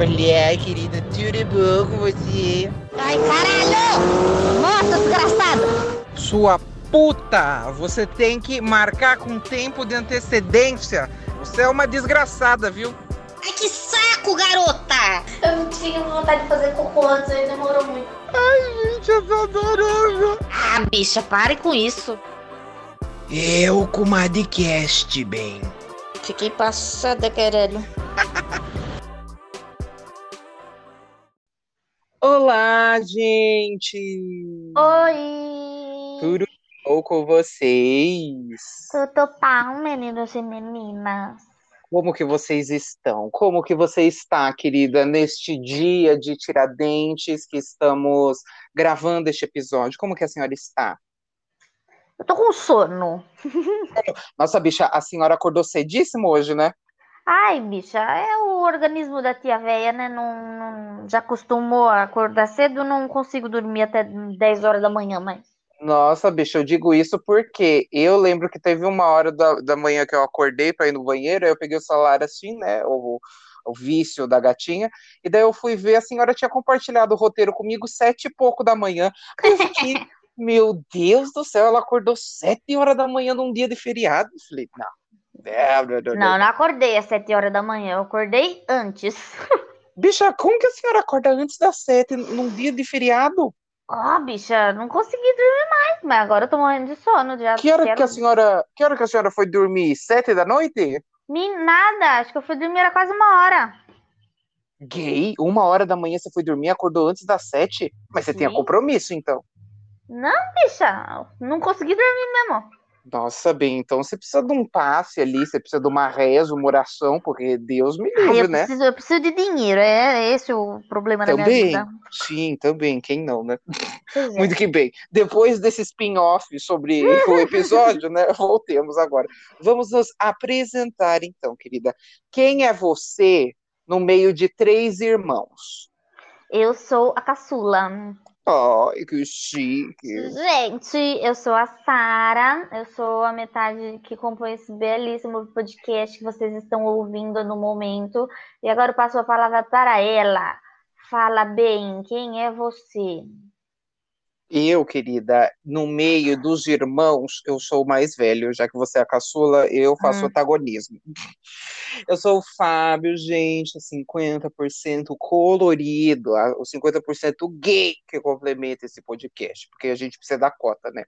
Olha, querida, tudo bom com você? Ai, caralho! Nossa, desgraçada! Sua puta! Você tem que marcar com tempo de antecedência. Você é uma desgraçada, viu? Ai, que saco, garota! Eu tinha vontade de fazer cocô antes, aí demorou muito. Ai, gente, eu tô adorando. Ah, bicha, pare com isso. Eu com uma podcast, bem. Fiquei passada, caralho. Olá, gente! Oi! Tudo bom com vocês? Tudo bom, meninos e meninas? Como que vocês estão? Como que você está, querida, neste dia de Tiradentes que estamos gravando este episódio? Como que a senhora está? Eu tô com sono. Nossa, bicha, a senhora acordou cedíssimo hoje, né? Ai, bicha, é o organismo da tia véia, né? Não, não- já acostumou a acordar cedo, não consigo dormir até 10 horas da manhã, mas. Nossa, bicho, eu digo isso porque eu lembro que teve uma hora da, da manhã que eu acordei para ir no banheiro, aí eu peguei o celular assim, né, o, o vício da gatinha, e daí eu fui ver, a senhora tinha compartilhado o roteiro comigo sete e pouco da manhã. Aí eu fiquei, meu Deus do céu, ela acordou sete horas da manhã num dia de feriado? Eu falei, não. É, não, não, acordei às 7 horas da manhã, eu acordei antes. Bicha, como que a senhora acorda antes das sete num dia de feriado? Ó, bicha, não consegui dormir mais, mas agora eu tô morrendo de sono. Já Que hora quero... que a senhora, que hora que a senhora foi dormir? Sete da noite? Me nada, acho que eu fui dormir era quase uma hora. Gay, uma hora da manhã você foi dormir, acordou antes das sete? Mas você tinha Sim. compromisso, então. Não, bicha, não consegui dormir mesmo. Nossa, bem, então você precisa de um passe ali, você precisa de uma reza, uma oração, porque Deus me Ai, livre, eu, né? preciso, eu preciso de dinheiro, é esse o problema da minha Também, vida. sim, também, quem não, né? É. Muito que bem. Depois desse spin-off sobre o episódio, né? Voltemos agora. Vamos nos apresentar, então, querida. Quem é você no meio de três irmãos? Eu sou a caçula. Ai, que chique. Gente, eu sou a Sara, eu sou a metade que compõe esse belíssimo podcast que vocês estão ouvindo no momento. E agora eu passo a palavra para ela. Fala bem, quem é você? Eu, querida, no meio dos irmãos, eu sou o mais velho, já que você é a caçula, eu faço Hum. antagonismo. Eu sou o Fábio, gente, 50% colorido, o 50% gay que complementa esse podcast, porque a gente precisa da cota, né?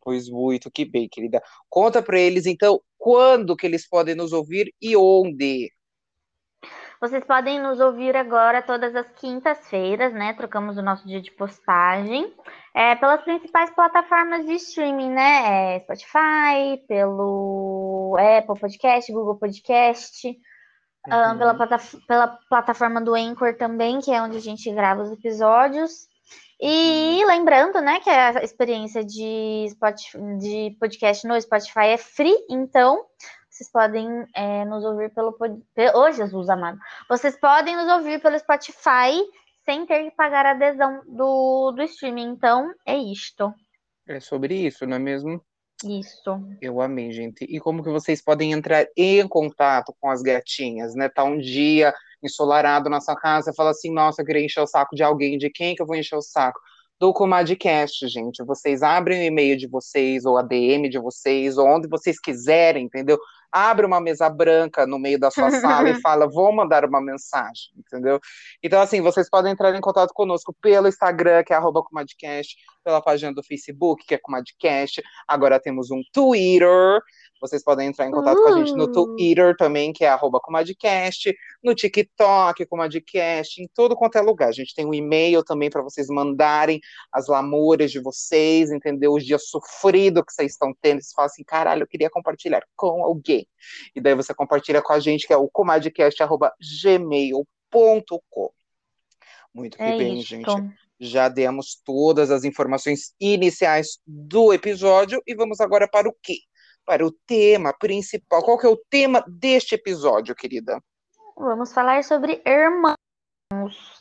Pois muito que bem, querida. Conta pra eles, então, quando que eles podem nos ouvir e onde? Vocês podem nos ouvir agora todas as quintas-feiras, né? Trocamos o nosso dia de postagem. É, pelas principais plataformas de streaming, né? É, Spotify, pelo Apple Podcast, Google Podcast, Uhum. pela, plata- pela plataforma do Anchor também, que é onde a gente grava os episódios. E lembrando, né, que a experiência de, Spotify, de podcast no Spotify é free, então vocês podem é, nos ouvir pelo. Ô, Jesus amado! Vocês podem nos ouvir pelo Spotify sem ter que pagar a adesão do, do streaming. Então, é isto. É sobre isso, não é mesmo? Isso. Eu amei, gente. E como que vocês podem entrar em contato com as gatinhas, né? Tá um dia ensolarado na sua casa, fala assim, nossa, eu queria encher o saco de alguém, de quem que eu vou encher o saco? Do Comadcast, gente. Vocês abrem o e-mail de vocês, ou a DM de vocês, ou onde vocês quiserem, entendeu? Abre uma mesa branca no meio da sua sala e fala, vou mandar uma mensagem, entendeu? Então, assim, vocês podem entrar em contato conosco pelo Instagram, que é arroba Comadcast, pela página do Facebook, que é Comadcast, Agora temos um Twitter. Vocês podem entrar em contato com a gente no Uh. Twitter também, que é arroba Comadcast, no TikTok, Comadcast, em todo quanto é lugar. A gente tem um e-mail também para vocês mandarem as lamúrias de vocês, entendeu? Os dias sofridos que vocês estão tendo. Vocês falam assim, caralho, eu queria compartilhar com alguém. E daí você compartilha com a gente, que é o comadcast.gmail.com. Muito que É bem, isto. gente já demos todas as informações iniciais do episódio e vamos agora para o quê? Para o tema principal. Qual que é o tema deste episódio, querida? Vamos falar sobre irmãos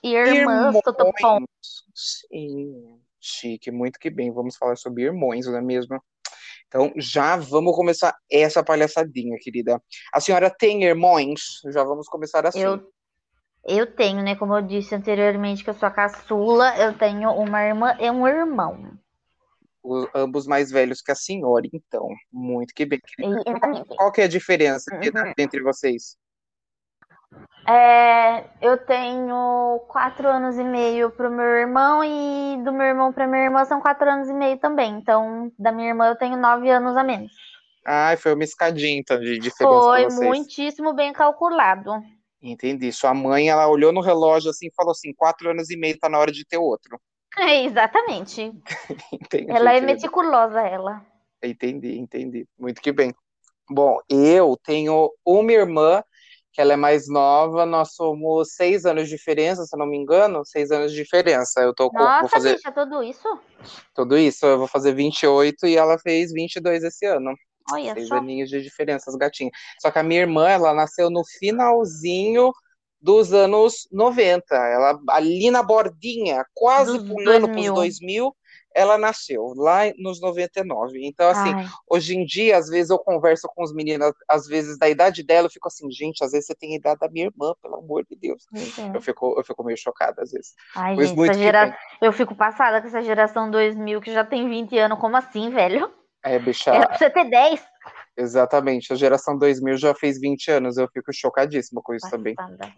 e irmãs? Irmões. Sim, chique, muito que bem. Vamos falar sobre irmãos, não é mesmo? Então, já vamos começar essa palhaçadinha, querida. A senhora tem irmãos? Já vamos começar assim. Eu Eu tenho, né? Como eu disse anteriormente, que eu sou a caçula, eu tenho uma irmã e um irmão. O- ambos mais velhos que a senhora, então. Muito que bem. Exatamente. Qual que é a diferença Uhum. entre vocês? É, eu tenho quatro anos e meio pro meu irmão e do meu irmão pra minha irmã são quatro anos e meio também. Então, da minha irmã eu tenho nove anos a menos. Ah, foi uma escadinha, então, de diferença Foi muitíssimo bem calculado. Entendi. Sua mãe, ela olhou no relógio assim e falou assim, quatro anos e meio, tá na hora de ter outro. É, exatamente. Entendi, Ela é meticulosa, ela. Entendi, entendi. Muito que bem. Bom, eu tenho uma irmã, que ela é mais nova, nós somos seis anos de diferença, se não me engano, seis anos de diferença. Eu tô com, vou Nossa, fazer bicha, tudo isso? tudo isso, eu vou fazer 28 e ela fez 22 esse ano. Olha Seis só. aninhos de diferença, as gatinhas. Só que a minha irmã, ela nasceu no finalzinho dos anos 90. Ela ali na bordinha, quase Dos pulando para 2000. os 2000, ela nasceu lá nos 99. Então, assim, Ai, hoje em dia, às vezes eu converso com os meninos, às vezes da idade dela, eu fico assim, gente, às vezes você tem a idade da minha irmã, pelo amor de Deus. é. Eu fico, eu fico meio chocada às vezes. Ai, gente, que gera... eu fico passada com essa geração 2000 que já tem 20 anos. Como assim, velho? É, bicha, Era pra você ter 10. exatamente. A geração 2000 já fez 20 anos, eu fico chocadíssima com isso também. Passada.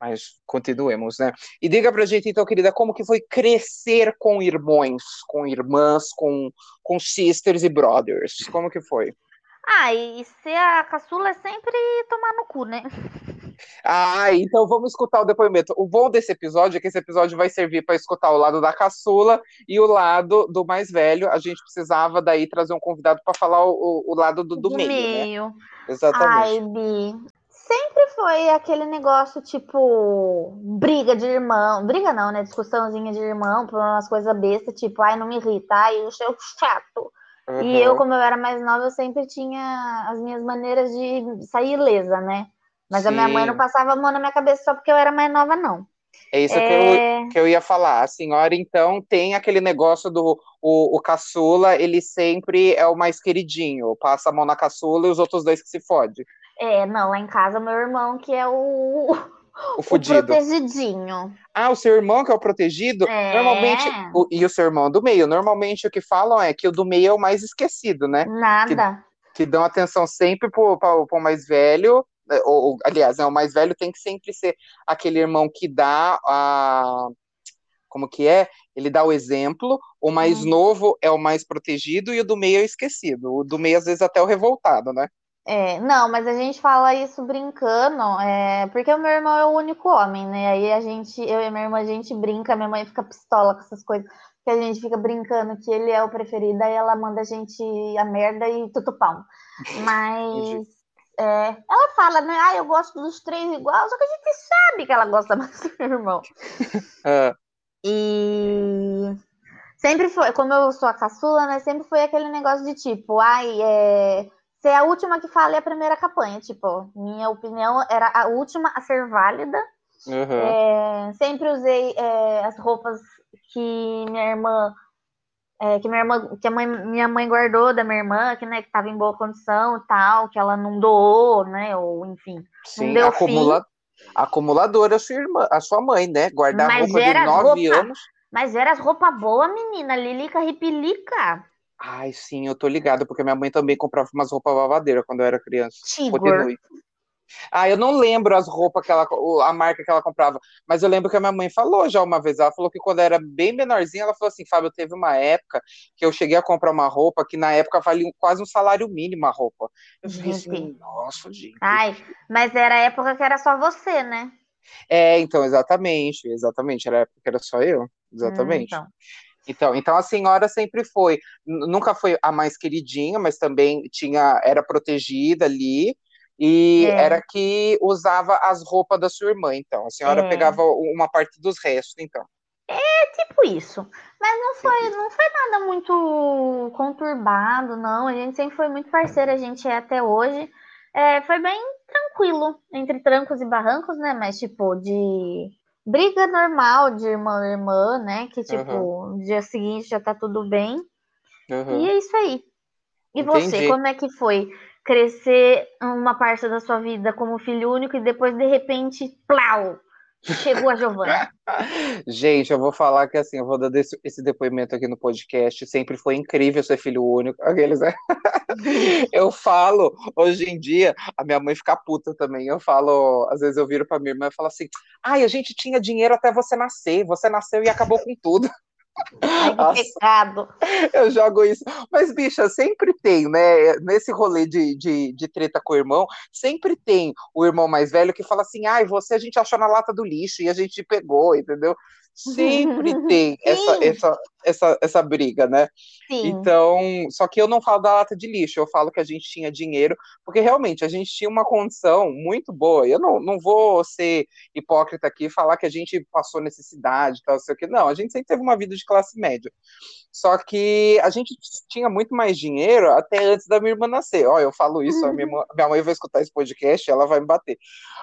Mas continuemos, né? E diga pra gente, então, querida, como que foi crescer com irmãos, com irmãs, com, com sisters e brothers? Como que foi? Ah, e ser a caçula é sempre tomar no cu, né? Ah, então vamos escutar o depoimento. O bom desse episódio é que esse episódio vai servir para escutar o lado da caçula e o lado do mais velho. A gente precisava daí trazer um convidado para falar o, o lado do, do meio, né? meio. Exatamente. Ai, Bi. Sempre foi aquele negócio, tipo, briga de irmão. Briga não, né? Discussãozinha de irmão por umas coisas bestas, tipo, ai, não me irrita, ai, eu sou chato. E eu, Uhum. como eu era mais nova, eu sempre tinha as minhas maneiras de sair ilesa, né? Mas a minha mãe não Sim. passava a mão na minha cabeça só porque eu era mais nova, não. É isso que eu, É, que eu ia falar. A senhora, então, tem aquele negócio do o, o caçula, ele sempre é o mais queridinho. Passa a mão na caçula e os outros dois que se fode. é, não, lá em casa, meu irmão que é o, O o fudido. protegidinho. Ah, o seu irmão que é o protegido? É. Normalmente, o- e o seu irmão do meio? Normalmente o que falam é que o do meio é o mais esquecido, né? Nada. Que dão atenção sempre pro, pro, pro mais velho. Né, Ou, aliás, né, o mais velho tem que sempre ser aquele irmão que dá a. Como que é? Ele dá o exemplo. O mais Hum. novo é o mais protegido e o do meio é o esquecido. O do meio, às vezes, até é o revoltado, né? É, não, mas a gente fala isso brincando, é, porque o meu irmão é o único homem, né? Aí a gente, eu e minha irmã, a gente brinca, minha mãe fica pistola com essas coisas, que a gente fica brincando que ele é o preferido, aí ela manda a gente a merda e tutupão. Mas. É, ela fala, né? Ah, eu gosto dos três igual, só que a gente sabe que ela gosta mais do meu irmão. Ah, E sempre foi, como eu sou a caçula, né? Sempre foi aquele negócio de tipo, ai, é, ser a última que fala e a primeira que apanha. Tipo, minha opinião era a última a ser válida. uhum. É, sempre usei é, as roupas que minha irmã. É, que minha irmã, que a mãe, minha mãe guardou da minha irmã, que, né, que tava em boa condição e tal, que ela não doou, né? Ou enfim. Sim, deu acumula... acumuladora a sua irmã, a sua mãe, né? Guardar Mas roupa de nove roupa- anos. Mas era as roupas boas, menina, Lilica Ripilica. Ai, sim, eu tô ligada, porque minha mãe também comprava umas roupas babadeiras quando eu era criança. Tigor. Continue. Ah, eu não lembro as roupas que ela, a marca que ela comprava, mas eu lembro que a minha mãe falou já uma vez. Ela falou que quando era bem menorzinha, ela falou assim: Fábio, teve uma época que eu cheguei a comprar uma roupa que na época valia quase um salário mínimo a roupa. Eu fiquei assim, Gente. nossa, gente. Ai, mas era a época que era só você, né? É, então, exatamente, exatamente. Era a época que era só eu, exatamente. Hum, então. Então, então a senhora sempre foi, nunca foi a mais queridinha, mas também tinha, era protegida ali e É. era que usava as roupas da sua irmã. Então, a senhora É. pegava uma parte dos restos, então. Tipo isso. Mas não foi, não foi nada muito conturbado, não. A gente sempre foi muito parceira, a gente é até hoje. É, foi bem tranquilo, entre trancos e barrancos, né? Mas, tipo, de briga normal de irmã e irmã, né? Que, tipo, no dia seguinte já tá tudo bem. Uhum. E é isso aí. E você, Entendi. como é que foi crescer uma parte da sua vida como filho único e depois, de repente, plau, chegou a Giovana. Gente, eu vou falar que assim, eu vou dar esse, esse depoimento aqui no podcast. Sempre foi incrível ser filho único. Aqueles, né? eu falo, hoje em dia, a minha mãe fica puta também. Eu falo, às vezes eu viro pra minha irmã e falo assim: ai, a gente tinha dinheiro até você nascer, você nasceu e acabou com tudo. Ai, que pecado. Eu jogo isso. Mas, bicha, sempre tem, né? Nesse rolê de, de, de, treta com o irmão, sempre tem o irmão mais velho que fala assim: ai, você a gente achou na lata do lixo e a gente pegou, entendeu? Sempre tem essa, essa, essa, essa briga, né? Sim. Então, só que eu não falo da lata de lixo, eu falo que a gente tinha dinheiro, porque realmente a gente tinha uma condição muito boa. Eu não, não vou ser hipócrita aqui e falar que a gente passou necessidade, tal, sei o que. Não, a gente sempre teve uma vida de classe média. Só que a gente tinha muito mais dinheiro até antes da minha irmã nascer. Ó, eu falo isso, a minha, irmã, minha mãe vai escutar esse podcast, ela vai me bater.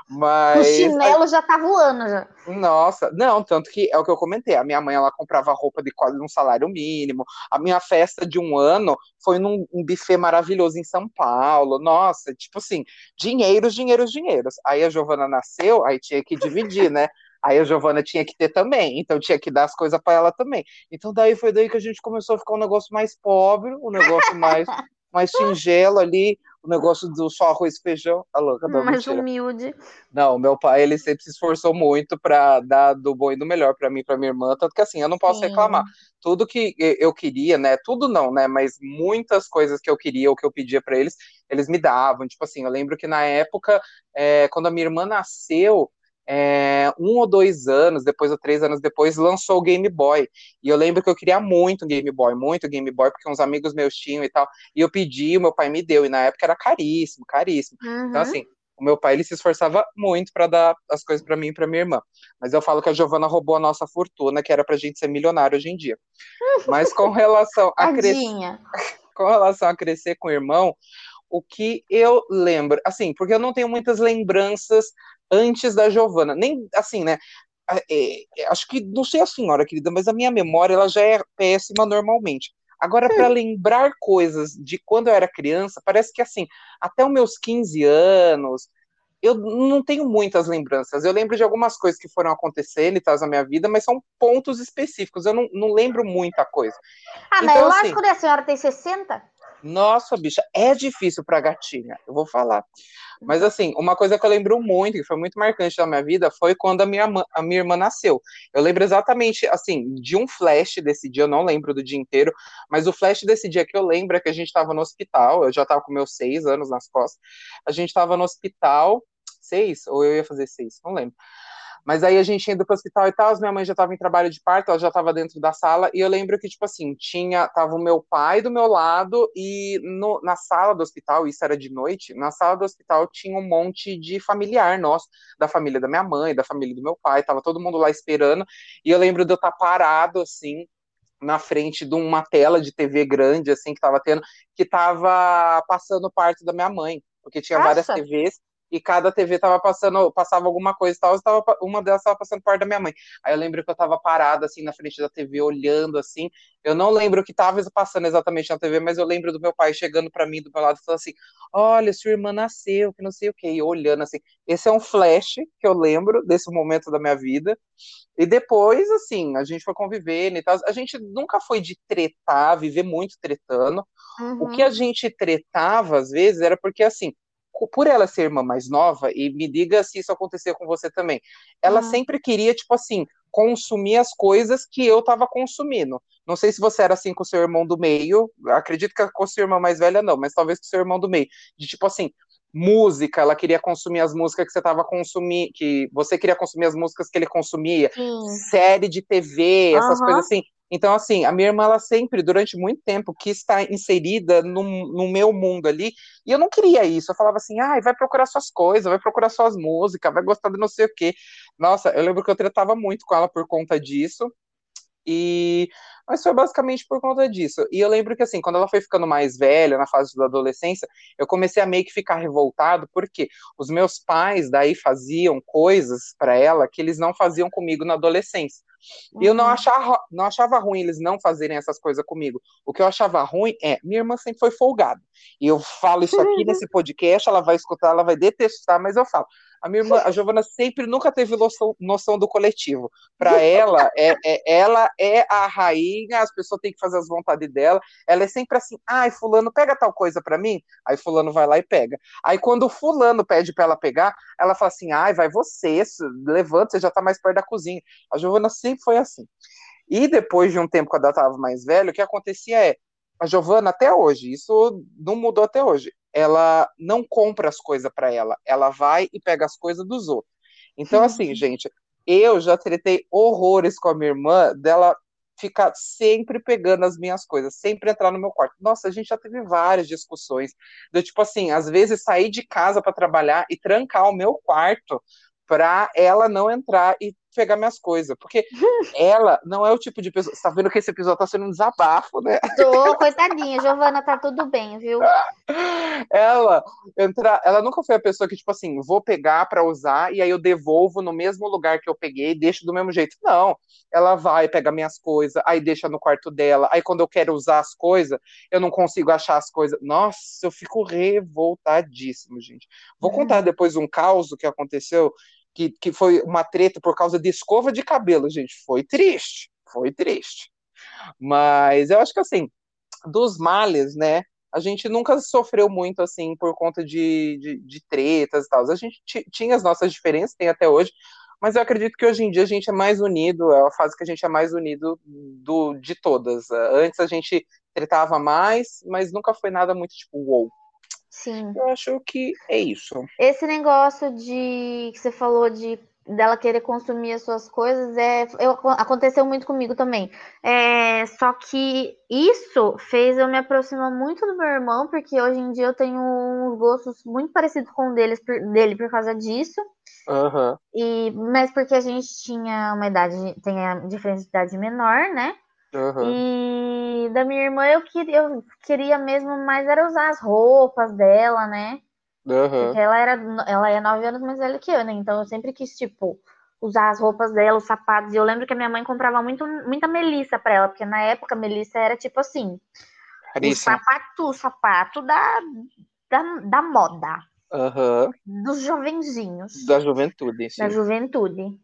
Mas. O chinelo já tá voando já. Nossa, não, tanto que é o que eu comentei. A minha mãe, ela comprava roupa de quase um salário mínimo. A minha festa de um ano foi num um buffet maravilhoso em São Paulo. Nossa, tipo assim, dinheiros, dinheiros, dinheiros. Aí a Giovana nasceu, aí tinha que dividir, né? Aí a Giovana tinha que ter também, então tinha que dar as coisas para ela também. Então daí foi daí que a gente começou a ficar um negócio mais pobre, um negócio mais mais singelo ali, o negócio do só arroz e feijão. A louca, não, Mais mentira. humilde. Não, meu pai, ele sempre se esforçou muito para dar do bom e do melhor para mim e para minha irmã, tanto que assim, eu não posso Sim. reclamar. Tudo que eu queria, né? Tudo não, né? Mas muitas coisas que eu queria ou que eu pedia para eles, eles me davam. Tipo assim, eu lembro que na época, é, quando a minha irmã nasceu, é, um ou dois anos depois, ou três anos depois, lançou o Game Boy. E eu lembro que eu queria muito um Game Boy, muito Game Boy, porque uns amigos meus tinham e tal. E eu pedi, o meu pai me deu. E na época era caríssimo, caríssimo. Uhum. Então, assim, o meu pai ele se esforçava muito para dar as coisas para mim e para minha irmã. Mas eu falo que a Giovana roubou a nossa fortuna, que era pra gente ser milionário hoje em dia. Mas com relação a crescer, com relação a crescer com o irmão, o que eu lembro, assim, porque eu não tenho muitas lembranças antes da Giovana. Nem assim, né? É, é, acho que, não sei a senhora, querida, mas a minha memória ela já é péssima normalmente. Agora, para lembrar coisas de quando eu era criança, parece que assim, até os meus 15 anos, eu não tenho muitas lembranças. Eu lembro de algumas coisas que foram acontecendo e tal na minha vida, mas são pontos específicos. Eu não, não lembro muita coisa. Ah, mas então, eu assim, acho que a senhora tem 60? Nossa, bicha, é difícil para gatinha, eu vou falar. Mas assim, uma coisa que eu lembro muito, que foi muito marcante na minha vida, foi quando a minha, a minha irmã nasceu. Eu lembro exatamente, assim, de um flash desse dia, eu não lembro do dia inteiro, mas o flash desse dia que eu lembro é que a gente estava no hospital, eu já estava com meus seis anos nas costas, a gente estava no hospital, seis, ou eu ia fazer seis, não lembro. Mas aí a gente indo para o hospital e tal, minha mãe já estava em trabalho de parto, ela já estava dentro da sala, e eu lembro que, tipo assim, tinha, tava o meu pai do meu lado, e no, na sala do hospital, isso era de noite, na sala do hospital tinha um monte de familiar nosso, da família da minha mãe, da família do meu pai, tava todo mundo lá esperando, e eu lembro de eu estar tá parado, assim, na frente de uma tela de TV grande, assim, que tava tendo, que tava passando o parto da minha mãe, porque tinha Nossa. várias TVs, e cada TV tava passando, passava alguma coisa e tal, estava, uma delas estava passando perto da minha mãe. Aí eu lembro que eu estava parada assim na frente da TV olhando assim. Eu não lembro o que estava passando exatamente na TV, mas eu lembro do meu pai chegando para mim do meu lado e falando assim: "Olha, sua irmã nasceu, que não sei o quê", e olhando assim. Esse é um flash que eu lembro desse momento da minha vida. E depois, assim, a gente foi convivendo e tal. A gente nunca foi de tretar, viver muito tretando. Uhum. O que a gente tretava, às vezes, era porque, assim, por ela ser irmã mais nova, e me diga se isso aconteceu com você também, ela uhum. sempre queria, tipo assim, consumir as coisas que eu estava consumindo. Não sei se você era assim com o seu irmão do meio, acredito que com a sua irmã mais velha não, mas talvez com o seu irmão do meio, de tipo assim, música, ela queria consumir as músicas que você estava consumindo, que você queria consumir as músicas que ele consumia, Sim. série de TV, essas uhum. coisas assim. Então, assim, a minha irmã, ela sempre, durante muito tempo, quis estar inserida no, no meu mundo ali, e eu não queria isso. Eu falava assim, ai, vai procurar suas coisas, vai procurar suas músicas, vai gostar de não sei o quê. Nossa, eu lembro que eu tratava muito com ela por conta disso, e mas foi basicamente por conta disso. E eu lembro que assim, quando ela foi ficando mais velha, na fase da adolescência, eu comecei a meio que ficar revoltado porque os meus pais daí faziam coisas para ela que eles não faziam comigo na adolescência. E eu não uhum. achava, não achava ruim eles não fazerem essas coisas comigo. O que eu achava ruim é, minha irmã sempre foi folgada. E eu falo isso aqui nesse podcast, ela vai escutar, ela vai detestar, mas eu falo. A minha irmã, a Giovana sempre nunca teve noção, noção do coletivo. Para ela, é, é, ela é a rainha, as pessoas têm que fazer as vontades dela. Ela é sempre assim, ai, fulano, pega tal coisa para mim. Aí fulano vai lá e pega. Aí quando o fulano pede para ela pegar, ela fala assim, ai, vai você, levanta, você já tá mais perto da cozinha. A Giovana sempre foi assim. E depois de um tempo, quando ela estava mais velha, o que acontecia é, a Giovana até hoje, isso não mudou até hoje. Ela não compra as coisas para ela, ela vai e pega as coisas dos outros. Então, assim, gente, eu já tretei horrores com a minha irmã dela ficar sempre pegando as minhas coisas, sempre entrar no meu quarto. Nossa, a gente já teve várias discussões. Do tipo assim, às vezes sair de casa para trabalhar e trancar o meu quarto para ela não entrar e pegar minhas coisas. Porque ela não é o tipo de pessoa. Você tá vendo que esse episódio tá sendo um desabafo, né? Tô, coitadinha, Giovana, tá tudo bem, viu? Ela entra, ela nunca foi a pessoa que, tipo assim, vou pegar para usar e aí eu devolvo no mesmo lugar que eu peguei e deixo do mesmo jeito. Não. Ela vai, pega minhas coisas, aí deixa no quarto dela. Aí quando eu quero usar as coisas, eu não consigo achar as coisas. Nossa, eu fico revoltadíssimo, gente. Vou contar depois um caos que aconteceu que, que foi uma treta por causa de escova de cabelo, gente. Foi triste, foi triste. Mas eu acho que assim, dos males, né? A gente nunca sofreu muito assim por conta de, de, de tretas e tal. A gente tinha as nossas diferenças, tem até hoje, mas eu acredito que hoje em dia a gente é mais unido, é a fase que a gente é mais unido do, de todas. Antes a gente tretava mais, mas nunca foi nada muito tipo, wow. Sim. Eu acho que é isso. Esse negócio de que você falou de dela querer consumir as suas coisas é eu, aconteceu muito comigo também. É, só que isso fez eu me aproximar muito do meu irmão, porque hoje em dia eu tenho uns gostos muito parecidos com deles, dele por causa disso. Uhum. E, mas porque a gente tinha uma idade, tem a diferença de idade menor, né? Uhum. E da minha irmã eu queria, eu queria mesmo mais era usar as roupas dela, né? Uhum. Porque ela era ela é nove anos mais velha que eu, né? Então eu sempre quis, tipo, usar as roupas dela, os sapatos. E eu lembro que a minha mãe comprava muito, muita melissa pra ela, porque na época a melissa era tipo assim. O sapato, o sapato da, da, da moda. Uhum. Dos jovenzinhos. Da juventude, sim. Da juventude.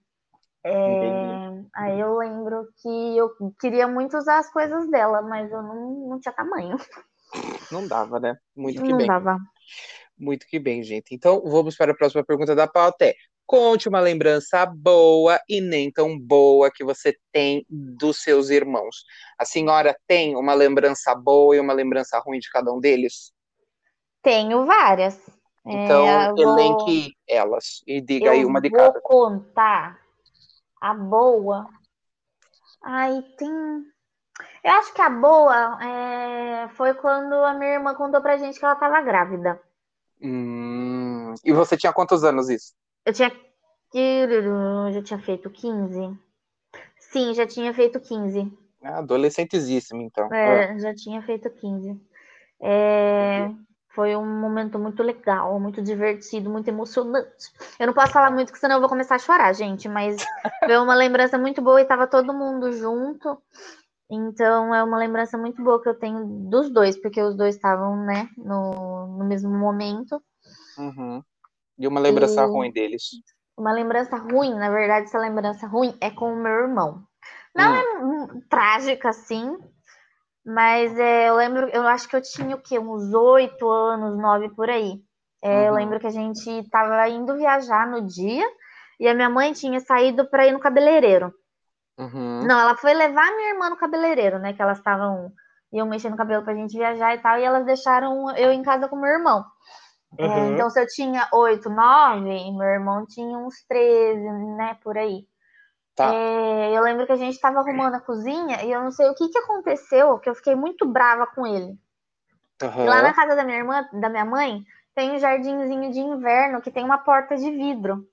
É, aí eu lembro que eu queria muito usar as coisas dela, mas eu não, não tinha tamanho. Não dava, né? Muito que não bem. dava. Muito que bem, gente. Então, vamos para a próxima pergunta da pauta. É, conte uma lembrança boa e nem tão boa que você tem dos seus irmãos. A senhora tem uma lembrança boa e uma lembrança ruim de cada um deles? Tenho várias. Então, é, elenque vou... elas e diga eu aí uma de vou cada. contar a boa. Ai, tem. Eu acho que a boa é... foi quando a minha irmã contou pra gente que ela tava grávida. Hum... E você tinha quantos anos isso? Eu tinha. Eu já tinha feito 15. Sim, já tinha feito 15. Ah, adolescentezíssimo, então. É, ah. já tinha feito 15. É... Foi um momento muito legal, muito divertido, muito emocionante. Eu não posso falar muito, porque senão eu vou começar a chorar, gente. Mas foi uma lembrança muito boa e tava todo mundo junto. Então é uma lembrança muito boa que eu tenho dos dois, porque os dois estavam, né, no, no mesmo momento. Uhum. E uma lembrança e... ruim deles? Uma lembrança ruim, na verdade, essa lembrança ruim é com o meu irmão. Não hum. é trágica assim, mas é, eu lembro, eu acho que eu tinha o quê? Uns oito anos, nove por aí. É, uhum. Eu lembro que a gente estava indo viajar no dia e a minha mãe tinha saído para ir no cabeleireiro. Uhum. Não, ela foi levar minha irmã no cabeleireiro, né? Que elas estavam iam mexer no cabelo pra gente viajar e tal, e elas deixaram eu em casa com meu irmão. É, uhum. É, então, se eu tinha oito, nove, meu irmão tinha uns 13, né, por aí. Tá. É, eu lembro que a gente estava arrumando a cozinha e eu não sei o que, que aconteceu, que eu fiquei muito brava com ele. Uhum. Lá na casa da minha irmã, da minha mãe, tem um jardinzinho de inverno que tem uma porta de vidro.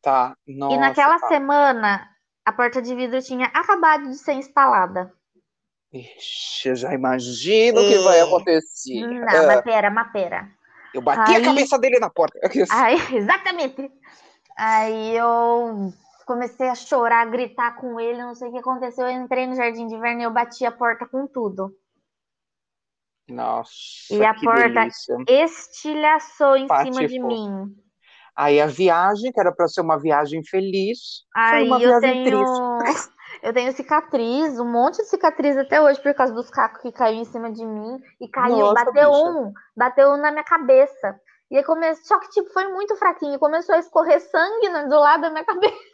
Tá. Nossa, e naquela tá. semana, a porta de vidro tinha acabado de ser instalada. Ixi, eu já imagino o que vai acontecer. Não, ah. mas pera, mas pera. Eu bati Aí... a cabeça dele na porta. Aí, exatamente. Aí eu comecei a chorar, a gritar com ele, não sei o que aconteceu. Eu entrei no jardim de inverno e eu bati a porta com tudo. Nossa. E a porta delícia. estilhaçou em Patifou. cima de mim. Aí a viagem, que era para ser uma viagem feliz, foi Aí uma eu viagem tenho. triste. Eu tenho cicatriz, um monte de cicatriz até hoje por causa dos cacos que caiu em cima de mim. E caiu, Nossa, bateu bicha. um, bateu um na minha cabeça. E aí começou, só que tipo, foi muito fraquinho. Começou a escorrer sangue do lado da minha cabeça.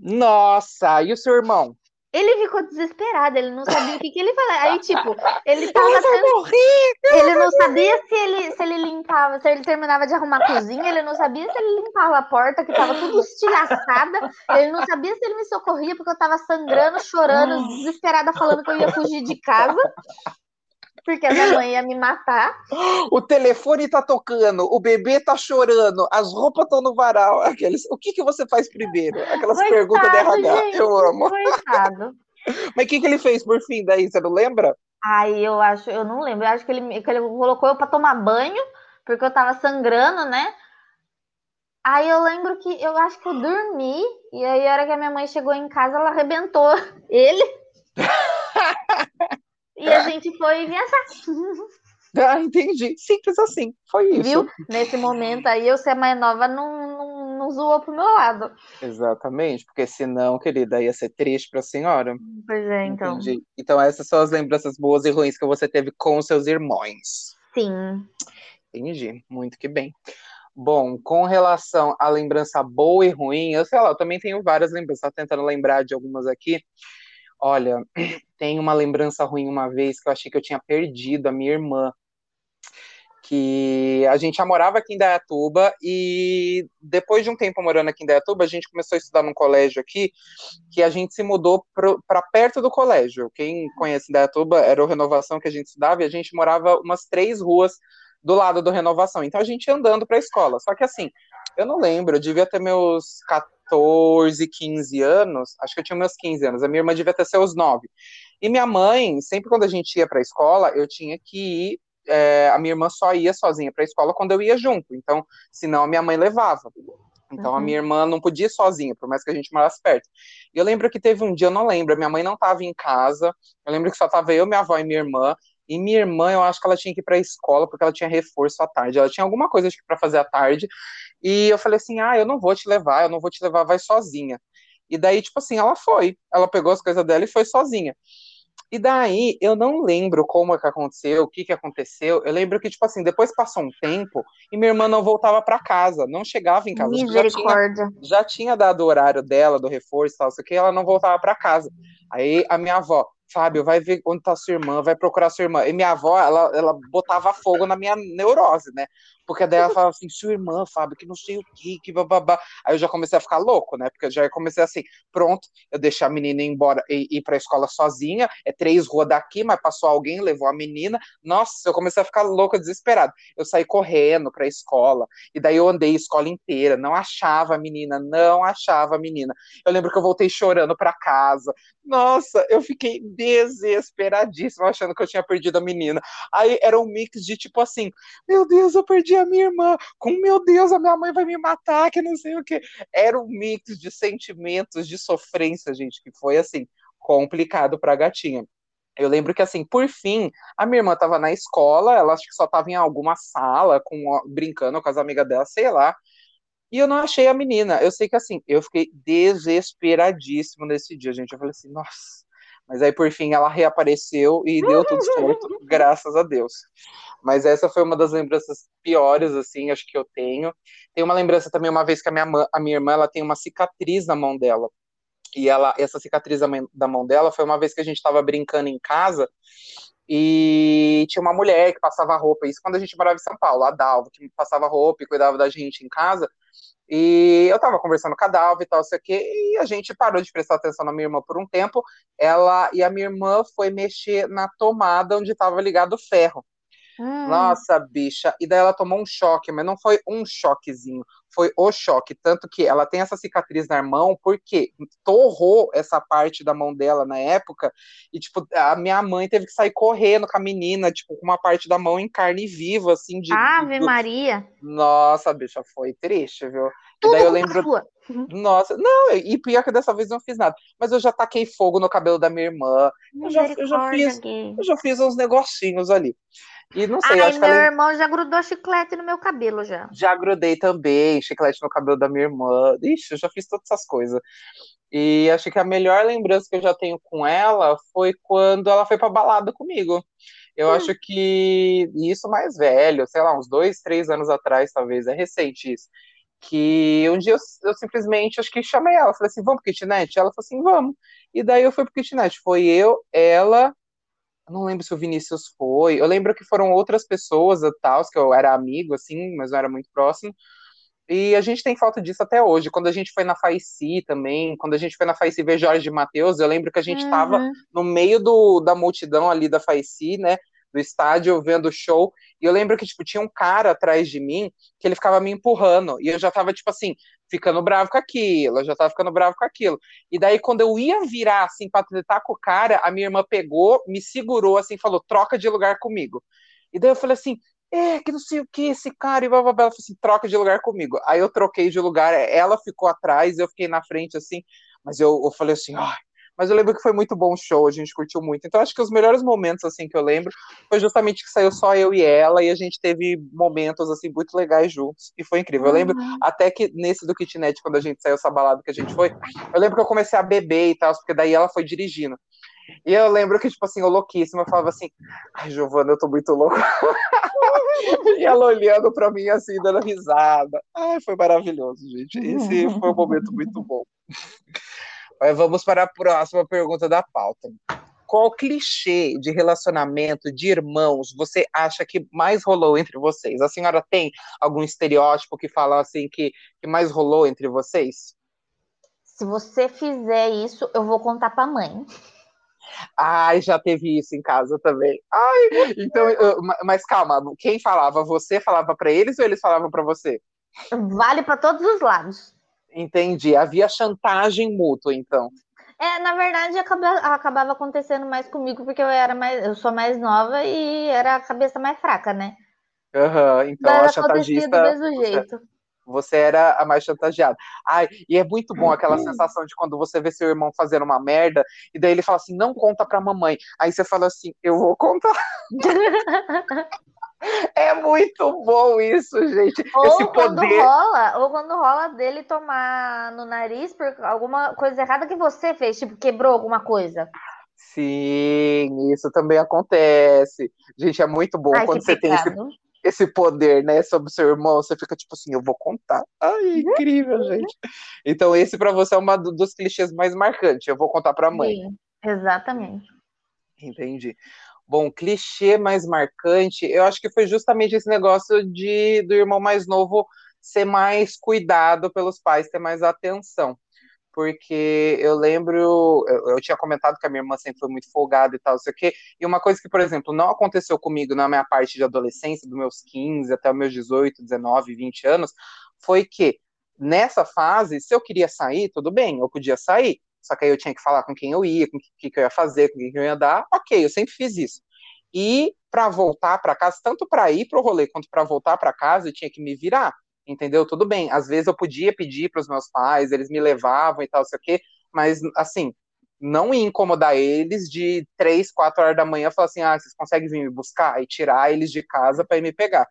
Nossa, e o seu irmão? Ele ficou desesperado, ele não sabia o que, que ele fazia. Aí, tipo, ele tava vai tendo- morrer! Ele não sabia se ele, se ele limpava, se ele terminava de arrumar a cozinha, ele não sabia se ele limpava a porta, que tava tudo estilhaçada, ele não sabia se ele me socorria, porque eu tava sangrando, chorando, desesperada, falando que eu ia fugir de casa, porque a minha mãe ia me matar. O telefone tá tocando, o bebê tá chorando, as roupas estão no varal. Aqueles, o que, que você faz primeiro? Aquelas perguntas de Coitado, RH. gente, Eu amo. Coitado. Mas o que, que ele fez por fim daí? Você não lembra? Aí eu acho, eu não lembro, eu acho que ele, que ele colocou eu pra tomar banho, porque eu tava sangrando, né? Aí eu lembro que eu acho que eu dormi, e aí a hora que a minha mãe chegou em casa, ela arrebentou ele. e a gente foi viajar, Ah, entendi. Simples assim. Foi isso. viu? Nesse momento aí, eu ser mais nova não, não, não zoou pro meu lado. Exatamente, porque senão, querida, ia ser triste pra senhora. Pois é, então. Entendi. Então, essas são as lembranças boas e ruins que você teve com seus irmãos. Sim. Entendi. Muito que bem. Bom, com relação à lembrança boa e ruim, eu sei lá, eu também tenho várias lembranças, tô tentando lembrar de algumas aqui. Olha, tem uma lembrança ruim uma vez que eu achei que eu tinha perdido a minha irmã. Que a gente já morava aqui em Dayatuba e depois de um tempo morando aqui em Dayatuba, a gente começou a estudar num colégio aqui que a gente se mudou para perto do colégio. Quem conhece Dayatuba era o Renovação que a gente estudava e a gente morava umas três ruas do lado do Renovação. Então a gente ia andando para a escola. Só que assim, eu não lembro, eu devia ter meus 14, 15 anos. Acho que eu tinha meus 15 anos. A minha irmã devia ter seus 9. E minha mãe, sempre quando a gente ia para a escola, eu tinha que ir. é, a minha irmã só ia sozinha para a escola quando eu ia junto. Então, senão a minha mãe levava. Então a Uhum. minha irmã não podia ir sozinha, por mais que a gente morasse perto. E eu lembro que teve um dia, eu não lembro, a minha mãe não estava em casa. Eu lembro que só tava eu, minha avó e minha irmã. E minha irmã, eu acho que ela tinha que ir para a escola porque ela tinha reforço à tarde. Ela tinha alguma coisa para fazer à tarde. E eu falei assim: "Ah, eu não vou te levar, eu não vou te levar, vai sozinha". E daí, tipo assim, ela foi. Ela pegou as coisas dela e foi sozinha. E daí, eu não lembro como é que aconteceu, o que que aconteceu. Eu lembro que, tipo assim, depois passou um tempo e minha irmã não voltava para casa, não chegava em casa. Que já tinha, Misericórdia. já tinha dado o horário dela, do reforço e tal, isso aqui, ela não voltava para casa. Aí a minha avó, Fábio, vai ver onde tá sua irmã, vai procurar sua irmã. E minha avó, ela, ela botava fogo na minha neurose, né? Porque daí ela falava assim, sua irmã, Fábio, que não sei o que, que bababá. Aí eu já comecei a ficar louco, né? Porque eu já comecei assim, pronto, eu deixei a menina ir embora e ir pra escola sozinha, é três ruas daqui, mas passou alguém, levou a menina. Nossa, eu comecei a ficar louco, desesperado. Eu saí correndo pra escola, e daí eu andei a escola inteira, não achava a menina, não achava a menina. Eu lembro que eu voltei chorando pra casa. Nossa, eu fiquei desesperadíssima, achando que eu tinha perdido a menina. Aí era um mix de tipo assim, meu Deus, eu perdi a minha irmã, com meu Deus, a minha mãe vai me matar, que não sei o que. Era um mix de sentimentos, de sofrência, gente, que foi assim, complicado pra gatinha. Eu lembro que, assim, por fim, a minha irmã estava na escola, ela acho que só estava em alguma sala, com, brincando com as amigas dela, sei lá. E eu não achei a menina. Eu sei que, assim, eu fiquei desesperadíssimo nesse dia, gente. Eu falei assim, nossa. Mas aí, por fim, ela reapareceu e deu tudo certo, graças a Deus. Mas essa foi uma das lembranças piores, assim, acho que eu tenho. Tem uma lembrança também, uma vez que a minha, mãe, a minha irmã, ela tem uma cicatriz na mão dela. E ela, essa cicatriz da mão dela foi uma vez que a gente estava brincando em casa e tinha uma mulher que passava roupa, isso quando a gente morava em São Paulo, a Dalva, que passava roupa e cuidava da gente em casa. E eu tava conversando com a Dalva e tal, sei o quê, e a gente parou de prestar atenção na minha irmã por um tempo. Ela e a minha irmã foi mexer na tomada onde estava ligado o ferro. Hum. Nossa, bicha. E daí ela tomou um choque, mas não foi um choquezinho, foi o choque. Tanto que ela tem essa cicatriz na mão, porque torrou essa parte da mão dela na época, e, tipo, a minha mãe teve que sair correndo com a menina, tipo, com uma parte da mão em carne viva, assim, de. Ave do... Maria. Nossa, bicha, foi triste, viu? Tudo e daí eu lembro. Nossa, não, e pior que dessa vez não fiz nada. Mas eu já taquei fogo no cabelo da minha irmã. Eu já, eu já fiz, eu já fiz uns negocinhos ali. E não sei, Ai, acho meu que ela irmão já grudou chiclete no meu cabelo já. já grudei também, chiclete no cabelo da minha irmã. Ixi, eu já fiz todas essas coisas. E acho que a melhor lembrança que eu já tenho com ela foi quando ela foi pra balada comigo. Eu Hum. acho que isso mais velho, sei lá, uns dois, três anos atrás, talvez, é recente isso. Que um dia eu, eu simplesmente acho que chamei ela, falei assim, vamos pro kitnet? Ela falou assim, vamos. E daí eu fui pro kitnet. Foi eu, ela, eu não lembro se o Vinícius foi. Eu lembro que foram outras pessoas tal, que eu era amigo, assim, mas não era muito próximo. E a gente tem falta disso até hoje. Quando a gente foi na Faici também, quando a gente foi na Faici ver Jorge de Matheus, eu lembro que a gente tava Uhum. no meio do, da multidão ali da Faici, né? Do estádio, vendo o show. E eu lembro que, tipo, tinha um cara atrás de mim que ele ficava me empurrando. E eu já tava, tipo assim, ficando bravo com aquilo. Eu já tava ficando bravo com aquilo. E daí, quando eu ia virar, assim, pra tretar com o cara, a minha irmã pegou, me segurou, assim, falou, troca de lugar comigo. E daí eu falei assim, é, que não sei o que, esse cara, e blá, blá, blá. Ela falou assim, troca de lugar comigo. Aí eu troquei de lugar, ela ficou atrás, eu fiquei na frente, assim, mas eu, eu falei assim, ai. Mas eu lembro que foi muito bom o show, a gente curtiu muito. Então acho que os melhores momentos, assim, que eu lembro, foi justamente que saiu só eu e ela, e a gente teve momentos, assim, muito legais juntos, e foi incrível. Eu lembro Uhum. até que nesse do kitnet, quando a gente saiu essa balada que a gente foi, eu lembro que eu comecei a beber e tal, porque daí ela foi dirigindo. E eu lembro que, tipo assim, eu louquíssima, eu falava assim, ai, Giovana, eu tô muito louco. e ela olhando pra mim assim, dando risada. Ai, foi maravilhoso, gente. Esse foi um momento muito bom. Vamos para a próxima pergunta da pauta. Qual clichê de relacionamento de irmãos você acha que mais rolou entre vocês? A senhora tem algum estereótipo que fala assim que, que mais rolou entre vocês? Se você fizer isso, eu vou contar pra mãe. Ai, já teve isso em casa também. Ai, então, mas calma, quem falava? Você falava pra eles ou eles falavam pra você? Vale pra todos os lados. Entendi. Havia chantagem mútua, então. É, na verdade, acaba- acabava acontecendo mais comigo, porque eu era mais, eu sou mais nova e era a cabeça mais fraca, né? Aham, então a Mas do chantagista, mesmo você, jeito. você era a mais chantageada. Ai, e é muito bom aquela sensação de quando você vê seu irmão fazendo uma merda, e daí ele fala assim, não conta pra mamãe. Aí você fala assim, eu vou contar. É muito bom isso, gente. Ou Esse quando poder. rola, ou quando rola dele tomar no nariz por alguma coisa errada que você fez, tipo, quebrou alguma coisa. Sim, isso também acontece. Gente, é muito bom Ai, quando você tem esse, esse poder, né, sobre o seu irmão, você fica tipo assim, eu vou contar. Ai, é incrível, gente. Então, esse pra você é uma do- dos clichês mais marcantes. Eu vou contar pra mãe. Sim, exatamente. Entendi. Bom, clichê mais marcante, eu acho que foi justamente esse negócio de do irmão mais novo ser mais cuidado pelos pais, ter mais atenção. Porque eu lembro, eu, eu tinha comentado que a minha irmã sempre foi muito folgada e tal, sei o quê, e uma coisa que, por exemplo, não aconteceu comigo na minha parte de adolescência, dos meus 15 até os meus 18, 19, 20 anos, foi que nessa fase, se eu queria sair, tudo bem, eu podia sair, só que aí eu tinha que falar com quem eu ia, com o que, que eu ia fazer, com quem eu ia dar. Ok, eu sempre fiz isso. E para voltar para casa, tanto para ir pro rolê quanto para voltar para casa, eu tinha que me virar, entendeu? Tudo bem. Às vezes eu podia pedir para os meus pais, eles me levavam e tal, sei o quê, mas assim, não ia incomodar eles de três, quatro horas da manhã falar assim: ah, vocês conseguem vir me buscar? E tirar eles de casa para ir me pegar.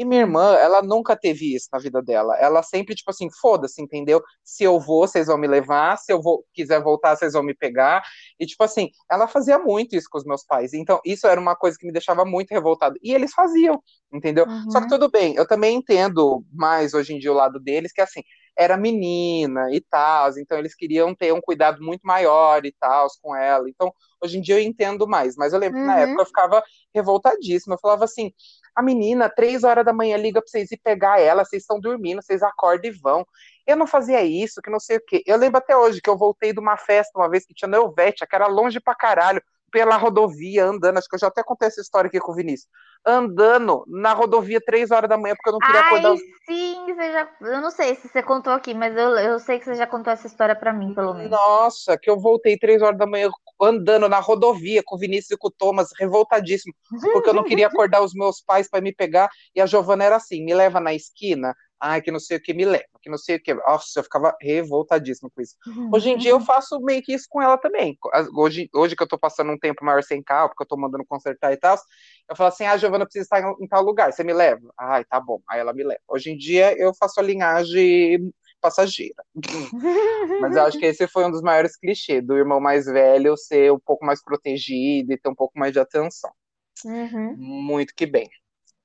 E minha irmã, ela nunca teve isso na vida dela. Ela sempre, tipo assim, foda-se, entendeu? Se eu vou, vocês vão me levar. Se eu vou, quiser voltar, vocês vão me pegar. E, tipo assim, ela fazia muito isso com os meus pais. Então, isso era uma coisa que me deixava muito revoltado. E eles faziam, entendeu? Uhum. Só que tudo bem, eu também entendo mais hoje em dia o lado deles, que assim, era menina e tal, então eles queriam ter um cuidado muito maior e tal com ela. Então, hoje em dia eu entendo mais, mas eu lembro que na Uhum. época eu ficava revoltadíssima. Eu falava assim: a menina, três horas da manhã, liga pra vocês ir pegar ela, vocês estão dormindo, vocês acordam e vão. Eu não fazia isso, que não sei o quê. Eu lembro até hoje que eu voltei de uma festa uma vez que tinha Helvétia, que era longe pra caralho, pela rodovia, andando. Acho que eu já até contei essa história aqui com o Vinícius. Andando na rodovia três horas da manhã, porque eu não queria acordar. Ai, os- sim, você já. Eu não sei se você contou aqui, mas eu, eu sei que você já contou essa história pra mim, pelo menos. Nossa, que eu voltei três horas da manhã andando na rodovia com o Vinícius e com o Thomas, revoltadíssimo, porque eu não queria acordar os meus pais para me pegar. E a Giovana era assim: me leva na esquina, ai, que não sei o que, me leva. Que não sei o que. Nossa, eu ficava revoltadíssima com isso. Uhum. Hoje em dia eu faço meio que isso com ela também. Hoje, hoje que eu tô passando um tempo maior sem carro, porque eu tô mandando consertar e tal, eu falo assim, ah, Giovana precisa estar em, em tal lugar, você me leva? Ai, tá bom. Aí ela me leva. Hoje em dia eu faço a linhagem passageira. Mas eu acho que esse foi um dos maiores clichês, do irmão mais velho ser um pouco mais protegido e ter um pouco mais de atenção. Uhum. Muito que bem.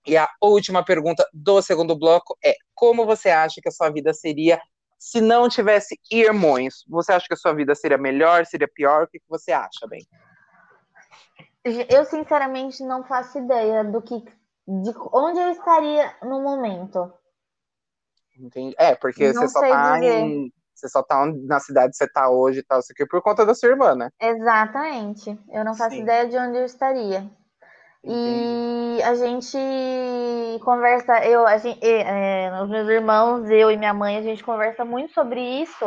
E a última pergunta do segundo bloco é: como você acha que a sua vida seria se não tivesse irmãos? Você acha que a sua vida seria melhor, seria pior? O que você acha, bem? Eu sinceramente não faço ideia do que de onde eu estaria no momento. Entendi. É, porque Não você só tá dizer. em. Você só tá na cidade que você tá hoje e tal, isso aqui por conta da sua irmã, né? Exatamente. Eu não faço Sim. ideia de onde eu estaria. Entendi. E a gente conversa, eu, a gente, é, os meus irmãos, eu e minha mãe, a gente conversa muito sobre isso,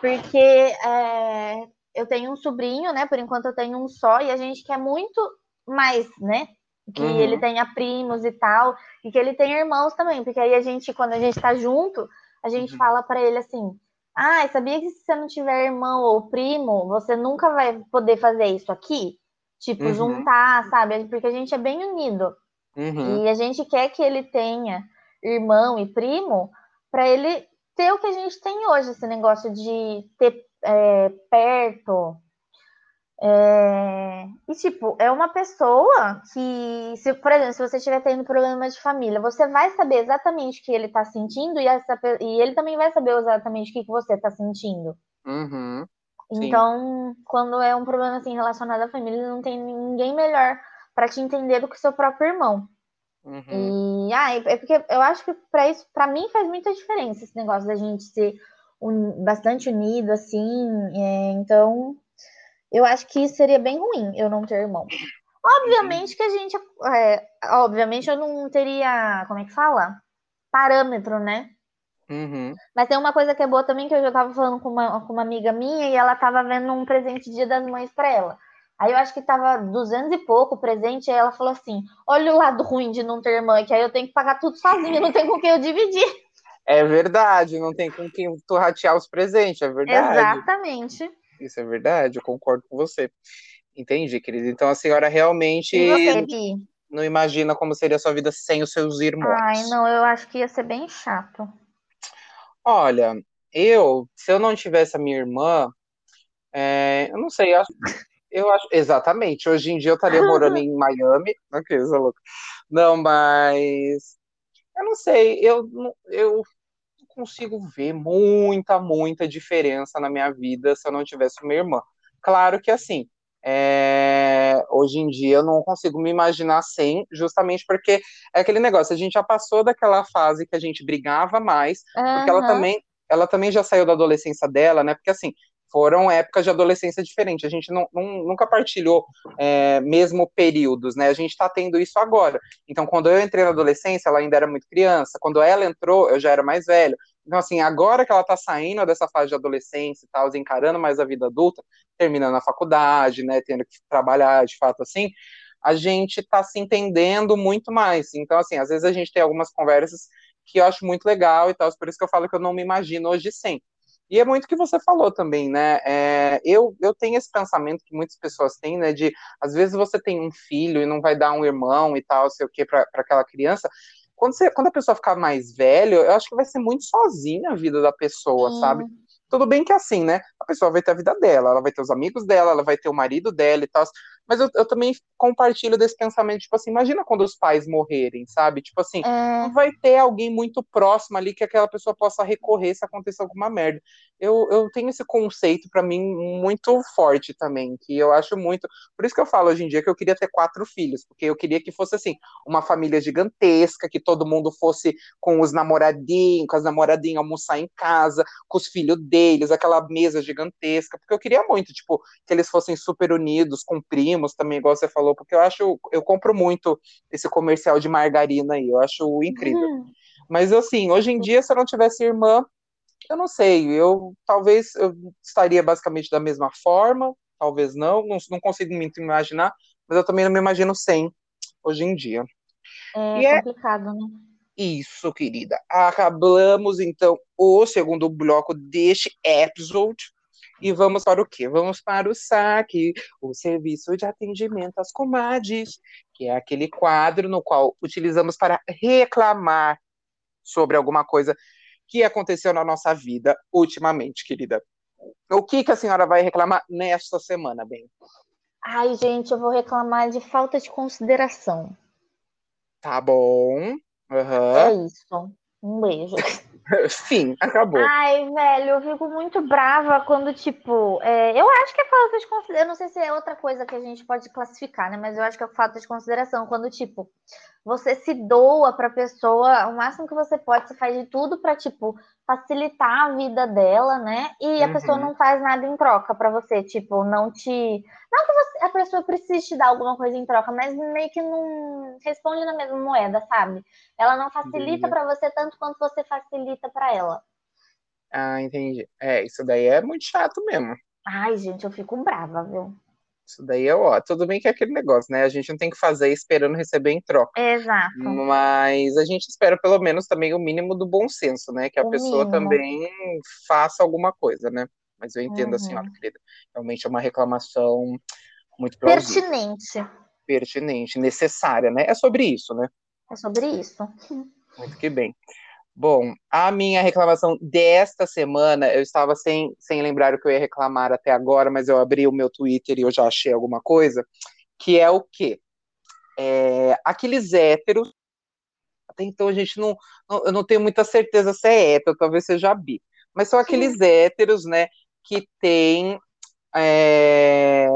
porque é, eu tenho um sobrinho, né? Por enquanto eu tenho um só, e a gente quer muito mais, né? Que Uhum. ele tenha primos e tal, e que ele tenha irmãos também, porque aí a gente, quando a gente tá junto, a gente Uhum. fala pra ele assim: ah, sabia que se você não tiver irmão ou primo, você nunca vai poder fazer isso aqui? Tipo, Uhum. juntar, sabe? Porque a gente é bem unido. Uhum. E a gente quer que ele tenha irmão e primo para ele ter o que a gente tem hoje, esse negócio de ter é, perto. É, E, tipo, é uma pessoa que, se, por exemplo, se você estiver tendo problema de família, você vai saber exatamente o que ele tá sentindo e, essa e ele também vai saber exatamente o que, que você tá sentindo. Uhum. Sim. Então, quando é um problema assim relacionado à família, não tem ninguém melhor para te entender do que seu próprio irmão. Uhum. E ah, é porque eu acho que para isso, para mim faz muita diferença esse negócio da gente ser un- bastante unido assim. é, então, eu acho que seria bem ruim eu não ter irmão. Obviamente que a gente, é, obviamente eu não teria, como é que fala? Parâmetro, né? Uhum. Mas tem uma coisa que é boa também, que eu já tava falando com uma, com uma amiga minha e ela tava vendo um presente Dia das Mães pra ela. Aí eu acho que tava 200 e pouco o presente, aí ela falou assim: olha o lado ruim de não ter irmã, que aí eu tenho que pagar tudo sozinha, não tem com quem eu dividir. É verdade, não tem com quem tu ratear os presentes, é verdade. Exatamente. Isso é verdade, eu concordo com você. Entendi, querida. Então a senhora realmente E você, não imagina como seria a sua vida sem os seus irmãos. Ai, não, eu acho que ia ser bem chato. Olha, eu, se eu não tivesse a minha irmã, é, eu não sei, eu acho, eu acho- exatamente. Hoje em dia eu estaria morando em Miami, não que isso é louco. Não, mas eu não sei, eu, não- eu consigo ver muita, muita diferença na minha vida se eu não tivesse uma irmã. Claro que assim, é, hoje em dia eu não consigo me imaginar sem, justamente porque é aquele negócio, a gente já passou daquela fase que a gente brigava mais, porque ela também, ela também já saiu da adolescência dela, né? Porque assim, foram épocas de adolescência diferentes. A gente não, não- nunca partilhou é, mesmo períodos, né? A gente está tendo isso agora. Então, quando eu entrei na adolescência, ela ainda era muito criança. Quando ela entrou, eu já era mais velho. Então, assim, agora que ela está saindo dessa fase de adolescência e tal, encarando mais a vida adulta, terminando a faculdade, né? Tendo que trabalhar de fato assim, a gente está se entendendo muito mais. Então, assim, às vezes a gente tem algumas conversas que eu acho muito legal e tal, por isso que eu falo que eu não me imagino hoje sem. E é muito o que você falou também, né? É, eu, eu tenho esse pensamento que muitas pessoas têm, né? De às vezes você tem um filho e não vai dar um irmão e tal, sei o que, para aquela criança. Quando, você, quando a pessoa ficar mais velho, eu acho que vai ser muito sozinha a vida da pessoa, sabe? Tudo bem que assim, né? A pessoa vai ter a vida dela, ela vai ter os amigos dela, ela vai ter o marido dela e tal. Mas eu, eu também compartilho desse pensamento, tipo assim, imagina quando os pais morrerem, sabe? Tipo assim, É, não vai ter alguém muito próximo ali que aquela pessoa possa recorrer se acontecer alguma merda. Eu, eu tenho esse conceito para mim muito forte também, que eu acho muito. Por isso que eu falo hoje em dia que eu queria ter quatro filhos, porque eu queria que fosse assim, uma família gigantesca, que todo mundo fosse com os namoradinhos, com as namoradinhas almoçar em casa, com os filhos deles, aquela mesa gigantesca, porque eu queria muito, tipo, que eles fossem super unidos, com primos também, igual você falou, porque eu acho, eu compro muito esse comercial de margarina aí, eu acho incrível. Mas assim, hoje em dia, se eu não tivesse irmã, eu não sei, eu talvez eu estaria basicamente da mesma forma, talvez não, não, não consigo muito imaginar, mas eu também não me imagino sem hoje em dia. é E é- complicado, né? Isso, querida. Acabamos então o segundo bloco deste episódio. E vamos para o quê? Vamos para o SAC, o Serviço de Atendimento às Comadres, que é aquele quadro no qual utilizamos para reclamar sobre alguma coisa que aconteceu na nossa vida ultimamente, querida. O que, que a senhora vai reclamar nesta semana, bem? Ai, gente, eu vou reclamar de falta de consideração. Tá bom. Uhum. É isso. Um beijo. Sim, acabou. Ai, velho, eu fico muito brava quando, tipo, é, eu acho que é falta de consideração. Eu não sei se é outra coisa que a gente pode classificar, né? Mas eu acho que é falta de consideração. Quando, tipo, você se doa pra pessoa, o máximo que você pode, você faz de tudo pra, tipo, facilitar a vida dela, né? E a Uhum. pessoa não faz nada em troca pra você, tipo, não te. Não que você- a pessoa precise te dar alguma coisa em troca, mas meio que não responde na mesma moeda, sabe? Ela não facilita Entendi. pra você tanto quanto você facilita pra ela. Ah, entendi. É, isso daí é muito chato mesmo. Ai, gente, eu fico brava, viu? Isso daí é ó. Tudo bem que é aquele negócio, né? A gente não tem que fazer esperando receber em troca. Exato. Mas a gente espera pelo menos também o mínimo do bom senso, né? Que a O pessoa mínimo. também faça alguma coisa, né? Mas eu entendo a Uhum. senhora, querida. Realmente é uma reclamação muito plausível, Pertinente. pertinente, necessária, né? É sobre isso, né? É sobre isso. Muito que bem. Bom, a minha reclamação desta semana, eu estava sem, sem lembrar o que eu ia reclamar até agora, mas eu abri o meu Twitter e eu já achei alguma coisa, que é o quê? É, aqueles héteros, até então a gente não, não- eu não tenho muita certeza se é hétero, talvez seja bi, mas são aqueles héteros, né, que tem, é,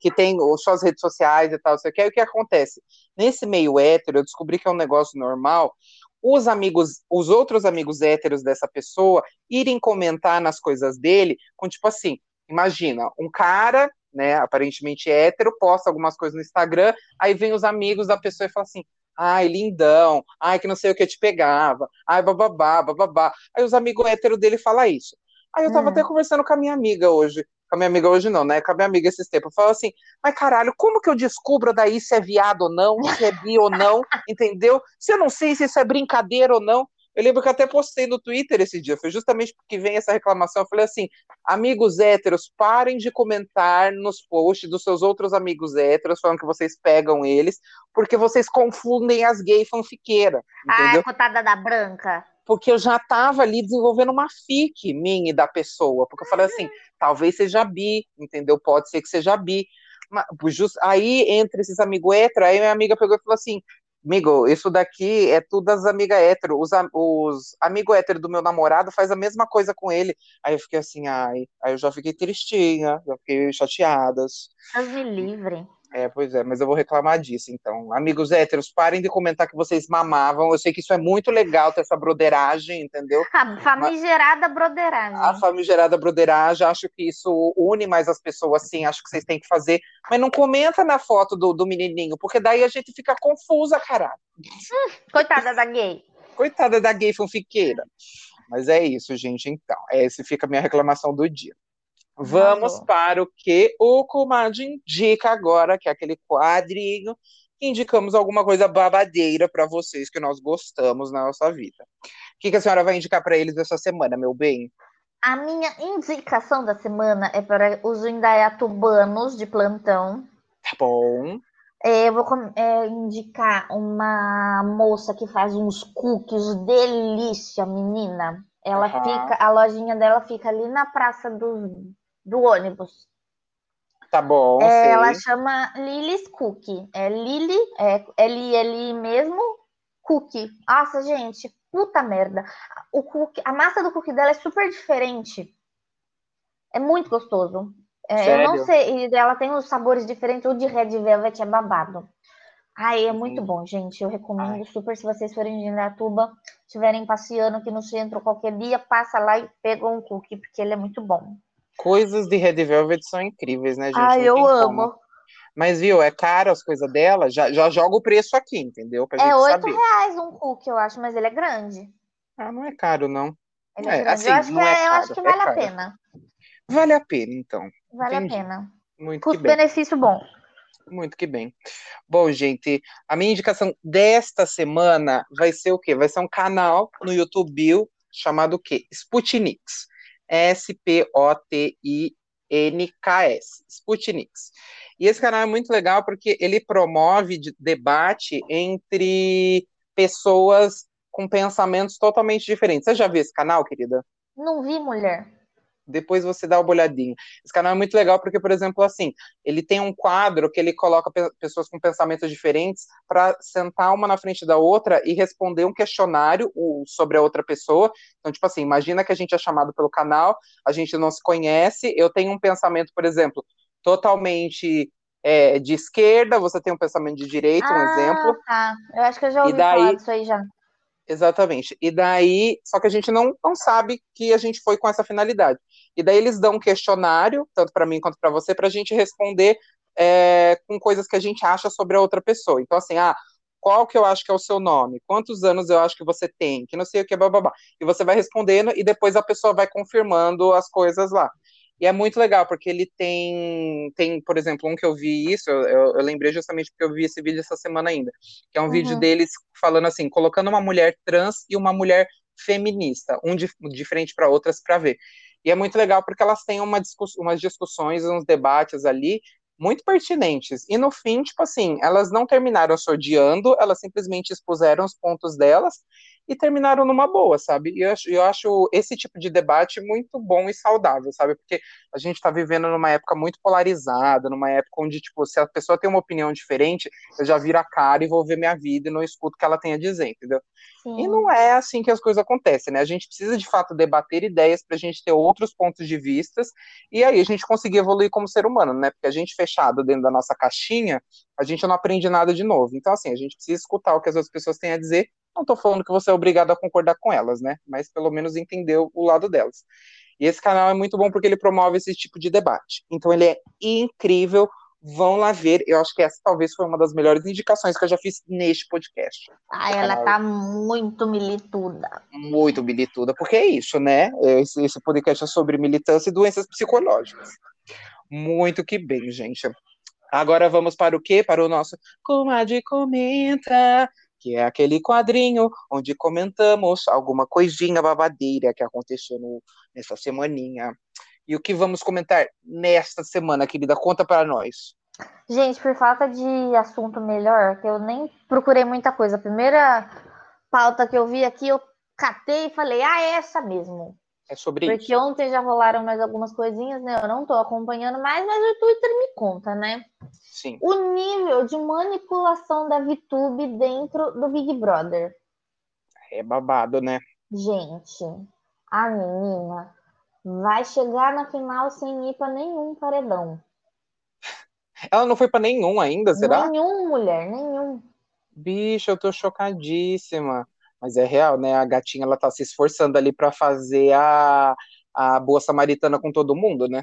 que tem suas redes sociais e tal, sei o que, aí o que acontece? Nesse meio hétero, eu descobri que é um negócio normal, os amigos, os outros amigos héteros dessa pessoa irem comentar nas coisas dele com tipo assim, imagina, um cara, né, aparentemente hétero, posta algumas coisas no Instagram, aí vem os amigos da pessoa e fala assim, ai, lindão, ai, que não sei o que te pegava, ai, bababá, bababá. Aí os amigos héteros dele falam isso. Aí eu tava Hum. até conversando com a minha amiga hoje, com a minha amiga hoje não, né, com a minha amiga esses tempos, falou assim, mas caralho, como que eu descubro daí se é viado ou não, se é bi ou não, entendeu? Se eu não sei se isso é brincadeira ou não. Eu lembro que eu até postei no Twitter esse dia, foi justamente porque vem essa reclamação. Eu falei assim: amigos héteros, parem de comentar nos posts dos seus outros amigos héteros, falando que vocês pegam eles, porque vocês confundem as gay fanfiqueiras, entendeu? Ai, cotada da branca. Porque eu já tava ali desenvolvendo uma fic minha e da pessoa, porque eu falei assim, talvez seja bi, entendeu? Pode ser que seja bi. Aí, entre esses amigos hétero, aí minha amiga pegou e falou assim, amigo, isso daqui é tudo as amigas hétero, os, os amigos hétero do meu namorado faz a mesma coisa com ele. Aí eu fiquei assim, ai, aí eu já fiquei tristinha, já fiquei chateadas. Deus me livre. É, pois é, mas eu vou reclamar disso, então. Amigos héteros, parem de comentar que vocês mamavam. Eu sei que isso é muito legal ter essa broderagem, entendeu? A famigerada broderagem. A famigerada broderagem, acho que isso une mais as pessoas, sim, acho que vocês têm que fazer. Mas não comenta na foto do, do menininho, porque daí a gente fica confusa, caralho. Coitada da gay. Coitada da gay fanfiqueira. Mas é isso, gente, então. Essa fica a minha reclamação do dia. Vamos para o que o Comadre indica agora, que é aquele quadrinho que indicamos alguma coisa babadeira para vocês que nós gostamos na nossa vida. O que, que a senhora vai indicar para eles essa semana, meu bem? A minha indicação da semana é para os indaiatubanos de plantão. Tá bom. É, eu vou é, indicar uma moça que faz uns cookies delícia, menina. Ela Aham. fica, a lojinha dela fica ali na praça do, do ônibus. Tá bom, É, ela chama Lily's Cookie. É Lily, é L-I-L mesmo, cookie. Nossa, gente, puta merda. O cookie, a massa do cookie dela é super diferente. É muito gostoso. É, eu não sei, e ela tem os sabores diferentes. O de Red Velvet é babado. Ai, é muito Uhum. bom, gente. Eu recomendo Ai. super se vocês forem de Indaiatuba, estiverem passeando aqui no centro qualquer dia, passa lá e pega um cookie, porque ele é muito bom. Coisas de Red Velvet são incríveis, né, gente? Ai, Não eu amo. como. Mas, viu, é caro as coisas dela, já, já joga o preço aqui, entendeu? Pra É oito reais um cookie, eu acho, mas ele é grande. Ah, não é caro, não. Ele É, é, grande. assim, eu acho que, não é é- eu acho caro, que é vale a caro. pena. Vale a pena, então. Vale Entendi. a pena. Muito que bem. Custo-benefício bom. Muito que bem. Bom, gente, a minha indicação desta semana vai ser o quê? Vai ser um canal no YouTube chamado o quê? Sputniks. S-P-O-T-I-N-K-S. Sputniks. E esse canal é muito legal porque ele promove debate entre pessoas com pensamentos totalmente diferentes. Você já viu esse canal, querida? Não vi, mulher. Depois você dá uma olhadinha. Esse canal é muito legal porque, por exemplo, assim, ele tem um quadro que ele coloca pe pessoas com pensamentos diferentes para sentar uma na frente da outra e responder um questionário sobre a outra pessoa. Então, tipo assim, imagina que a gente é chamado pelo canal, a gente não se conhece, eu tenho um pensamento, por exemplo, totalmente é, de esquerda, você tem um pensamento de direita, um ah, exemplo. Tá. Eu acho que eu já ouvi daí, falar disso aí já. Exatamente. E daí, só que a gente não, não sabe que a gente foi com essa finalidade. E daí eles dão um questionário, tanto para mim quanto para você, para a gente responder é, com coisas que a gente acha sobre a outra pessoa. Então, assim, ah, qual que eu acho que é o seu nome? Quantos anos eu acho que você tem? Que não sei o que, babá. E você vai respondendo e depois a pessoa vai confirmando as coisas lá. E é muito legal, porque ele tem, tem por exemplo, um que eu vi isso, eu, eu lembrei justamente porque eu vi esse vídeo essa semana ainda, que é um uhum. vídeo deles falando assim, colocando uma mulher trans e uma mulher feminista, um de, de frente para outras para ver. E é muito legal porque elas têm uma discuss, umas discussões, uns debates ali muito pertinentes. E no fim, tipo assim, elas não terminaram se odiando, elas simplesmente expuseram os pontos delas e terminaram numa boa, sabe? E eu, eu acho esse tipo de debate muito bom e saudável, sabe? Porque a gente está vivendo numa época muito polarizada, numa época onde, tipo, se a pessoa tem uma opinião diferente, eu já viro a cara e vou ver minha vida e não escuto o que ela tem a dizer, entendeu? Sim. E não é assim que as coisas acontecem, né? A gente precisa, de fato, debater ideias para a gente ter outros pontos de vistas e aí a gente conseguir evoluir como ser humano, né? Porque a gente fechado dentro da nossa caixinha, a gente não aprende nada de novo. Então, assim, a gente precisa escutar o que as outras pessoas têm a dizer não estou falando que você é obrigado a concordar com elas, né? Mas pelo menos entender o lado delas. E esse canal é muito bom porque ele promove esse tipo de debate. Então ele é incrível. Vão lá ver. Eu acho que essa talvez foi uma das melhores indicações que eu já fiz neste podcast. Ah, ela tá muito milituda. Muito milituda, porque é isso, né? Esse, esse podcast é sobre militância e doenças psicológicas. Muito que bem, gente. Agora vamos para o quê? Para o nosso Comadre Comenta que é aquele quadrinho onde comentamos alguma coisinha babadeira que aconteceu no, nessa semaninha. E o que vamos comentar nesta semana, querida? Conta para nós. Gente, por falta de assunto melhor, que eu nem procurei muita coisa. A primeira pauta que eu vi aqui, eu catei e falei, ah, é essa mesmo. É sobre Porque isso. Porque ontem já rolaram mais algumas coisinhas, né? Eu não tô acompanhando mais, mas o Twitter me conta, né? Sim. O nível de manipulação da VTube dentro do Big Brother. É babado, né? Gente, a menina vai chegar na final sem ir pra nenhum paredão. Ela não foi para nenhum ainda, será? Nenhum, mulher, nenhum. Bicho, eu tô chocadíssima. Mas é real, né? A gatinha ela tá se esforçando ali para fazer a, a boa samaritana com todo mundo, né?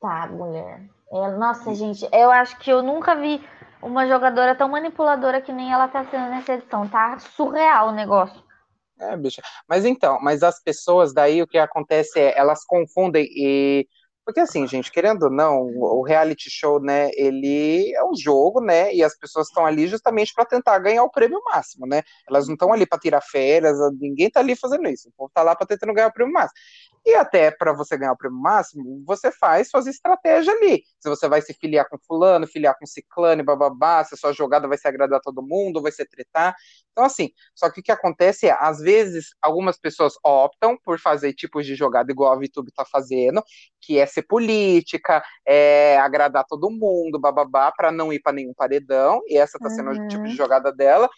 Tá, mulher. É, nossa, gente, eu acho que eu nunca vi uma jogadora tão manipuladora que nem ela tá sendo nessa edição. Tá surreal o negócio. É, bicha. Mas então, mas as pessoas daí o que acontece é elas confundem e porque assim, gente, querendo ou não, o reality show, né, ele é um jogo, né, e as pessoas estão ali justamente para tentar ganhar o prêmio máximo, né? Elas não estão ali para tirar férias, ninguém está ali fazendo isso. O povo tá lá para tentando ganhar o prêmio máximo. E até para você ganhar o prêmio máximo, você faz suas estratégias ali. Se você vai se filiar com fulano, filiar com ciclano, bababá, se a sua jogada vai se agradar todo mundo, vai se tretar. Então, assim, só que o que acontece é, às vezes, algumas pessoas optam por fazer tipos de jogada igual a VTube está fazendo, que é ser política, é agradar todo mundo, bababá, para não ir para nenhum paredão, e essa está sendo uhum. o tipo de uhum. jogada dela.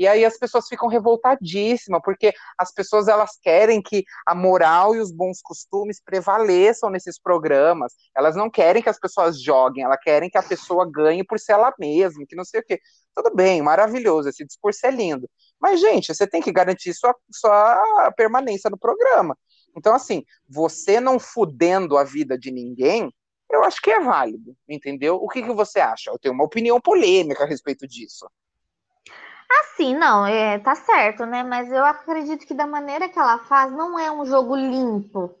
E aí as pessoas ficam revoltadíssimas, porque as pessoas elas querem que a moral e os bons costumes prevaleçam nesses programas. Elas não querem que as pessoas joguem, elas querem que a pessoa ganhe por ser ela mesma, que não sei o quê. Tudo bem, maravilhoso, esse discurso é lindo. Mas, gente, você tem que garantir sua, sua permanência no programa. Então, assim, você não fudendo a vida de ninguém, eu acho que é válido, entendeu? O que, que você acha? Eu tenho uma opinião polêmica a respeito disso. Assim, não, é, tá certo, né? Mas eu acredito que da maneira que ela faz, não é um jogo limpo.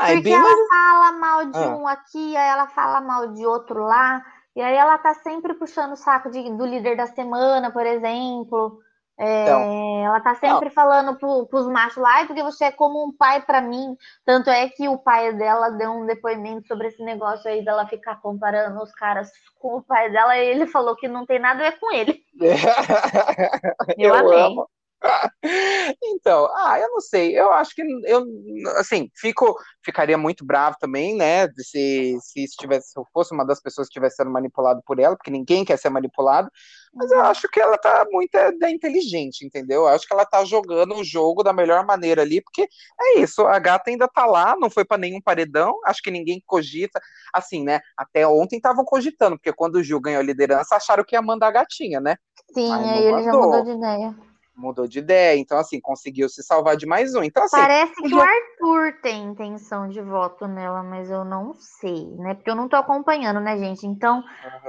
Ah, é Porque ela fala mal de ah. um aqui, aí ela fala mal de outro lá. E aí ela tá sempre puxando o saco de, do líder da semana, por exemplo. É, Então, ela tá sempre falando pro, pros machos lá, "Ai, porque você é como um pai pra mim. Tanto é que o pai dela deu um depoimento sobre esse negócio aí dela ficar comparando os caras com o pai dela, e ele falou que não tem nada a ver com ele. Eu amei. amo. Então, ah, eu não sei, eu acho que eu, assim, fico, ficaria muito bravo também, né, se, se isso tivesse, se eu fosse uma das pessoas que estivesse sendo manipulado por ela, porque ninguém quer ser manipulado, mas eu acho que ela tá muito é, da inteligente, entendeu? Eu acho que ela tá jogando o jogo da melhor maneira ali, porque é isso, a gata ainda tá lá, não foi para nenhum paredão, acho que ninguém cogita, assim, né, até ontem estavam cogitando, porque quando o Gil ganhou a liderança, acharam que ia mandar a gatinha, né? Sim, não aí ele já mudou de ideia. Mudou de ideia, então assim, conseguiu se salvar de mais um. Então assim, Parece que o Arthur tem intenção de voto nela, mas eu não sei, né? Porque eu não tô acompanhando, né, gente? Então,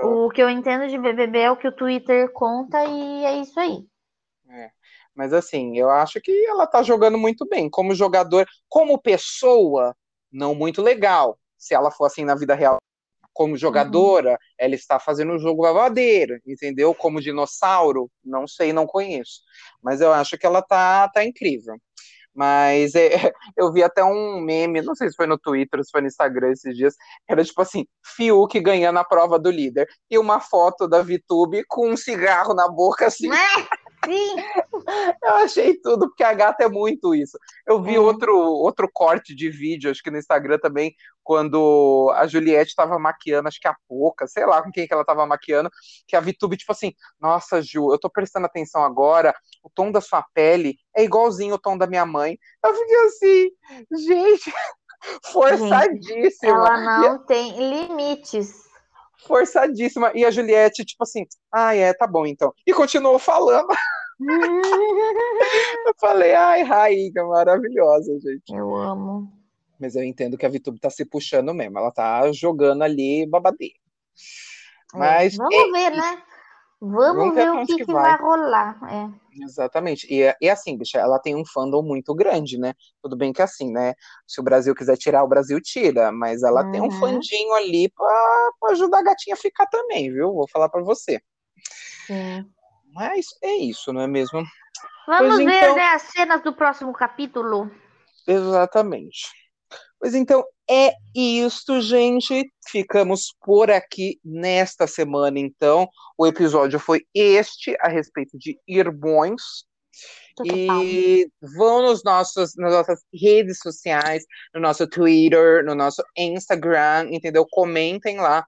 o que eu entendo de BBB é o que o Twitter conta e é isso aí. É. Mas assim, eu acho que ela tá jogando muito bem. Como jogador, como pessoa, não muito legal. Se ela for assim na vida real, como jogadora, ela está fazendo um jogo babadeiro, entendeu? Como dinossauro, não sei, não conheço. Mas eu acho que ela tá, tá incrível. Mas é, eu vi até um meme, não sei se foi no Twitter, se foi no Instagram esses dias, era tipo assim, Fiuk ganhando a prova do líder. E uma foto da VTube com um cigarro na boca, assim, Sim, eu achei tudo, porque a gata é muito isso. Eu vi É. outro, outro corte de vídeo, acho que no Instagram também, quando a Juliette tava maquiando, acho que a Poca, sei lá com quem que ela tava maquiando, que a VTube, tipo assim, nossa, Ju, eu tô prestando atenção agora, o tom da sua pele é igualzinho o tom da minha mãe. Eu fiquei assim, gente, forçadíssima. ela não tem limites. Forçadíssima. E a Juliette, tipo assim, ah, é, tá bom então. E continuou falando. Eu falei, ai, Raíga, maravilhosa, gente. Eu amo. Mas eu entendo que a VTube tá se puxando mesmo. Ela tá jogando ali babadeiro. Mas, É, Vamos é ver, né? Vamos Vamos ver o que, que que vai. vai rolar. É. Exatamente. E, é- e assim, bicha, ela tem um fandom muito grande, né? Tudo bem que assim, né? Se o Brasil quiser tirar, o Brasil tira. Mas ela tem um Uhum. fandinho ali pra, pra ajudar a gatinha a ficar também, viu? Vou falar pra você. Sim. Mas é isso, não é mesmo? Vamos Pois ver então- né, as cenas do próximo capítulo. Exatamente. Pois então, é isto, gente. Ficamos por aqui nesta semana, então. O episódio foi este, a respeito de irmãos. E vão nos nossos, nas nossas redes sociais, no nosso Twitter, no nosso Instagram, entendeu? Comentem lá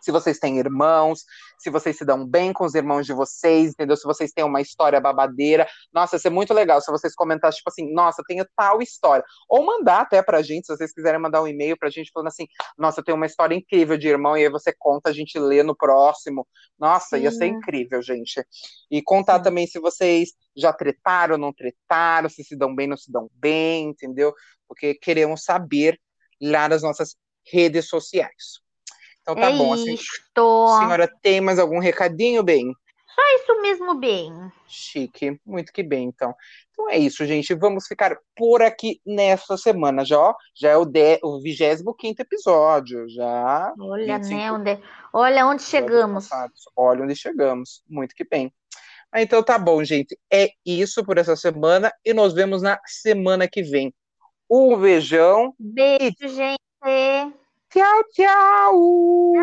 se vocês têm irmãos, se vocês se dão bem com os irmãos de vocês, entendeu? Se vocês têm uma história babadeira. Nossa, isso é muito legal se vocês comentarem, tipo assim, nossa, tenho tal história. Ou mandar até pra gente, se vocês quiserem mandar um e-mail pra gente falando assim, nossa, eu tenho uma história incrível de irmão, e aí você conta, a gente lê no próximo. Nossa, ia ser Sim. incrível, gente. E contar Sim. também se vocês já tretaram, não tretaram, se se dão bem, não se dão bem, entendeu? Porque queremos saber lá nas nossas redes sociais. Então tá é bom, assim, isto. senhora tem mais algum recadinho, bem? É isso mesmo, bem. Chique, muito que bem, então. Então é isso, gente. Vamos ficar por aqui nessa semana. Já, ó, já é o, de, o 25 episódio. Já. Olha, 25 né? Onde, olha onde chegamos. Olha onde chegamos. Muito que bem. Ah, então tá bom, gente. É isso por essa semana e nos vemos na semana que vem. Um beijão. Beijo, gente. 跳跳舞。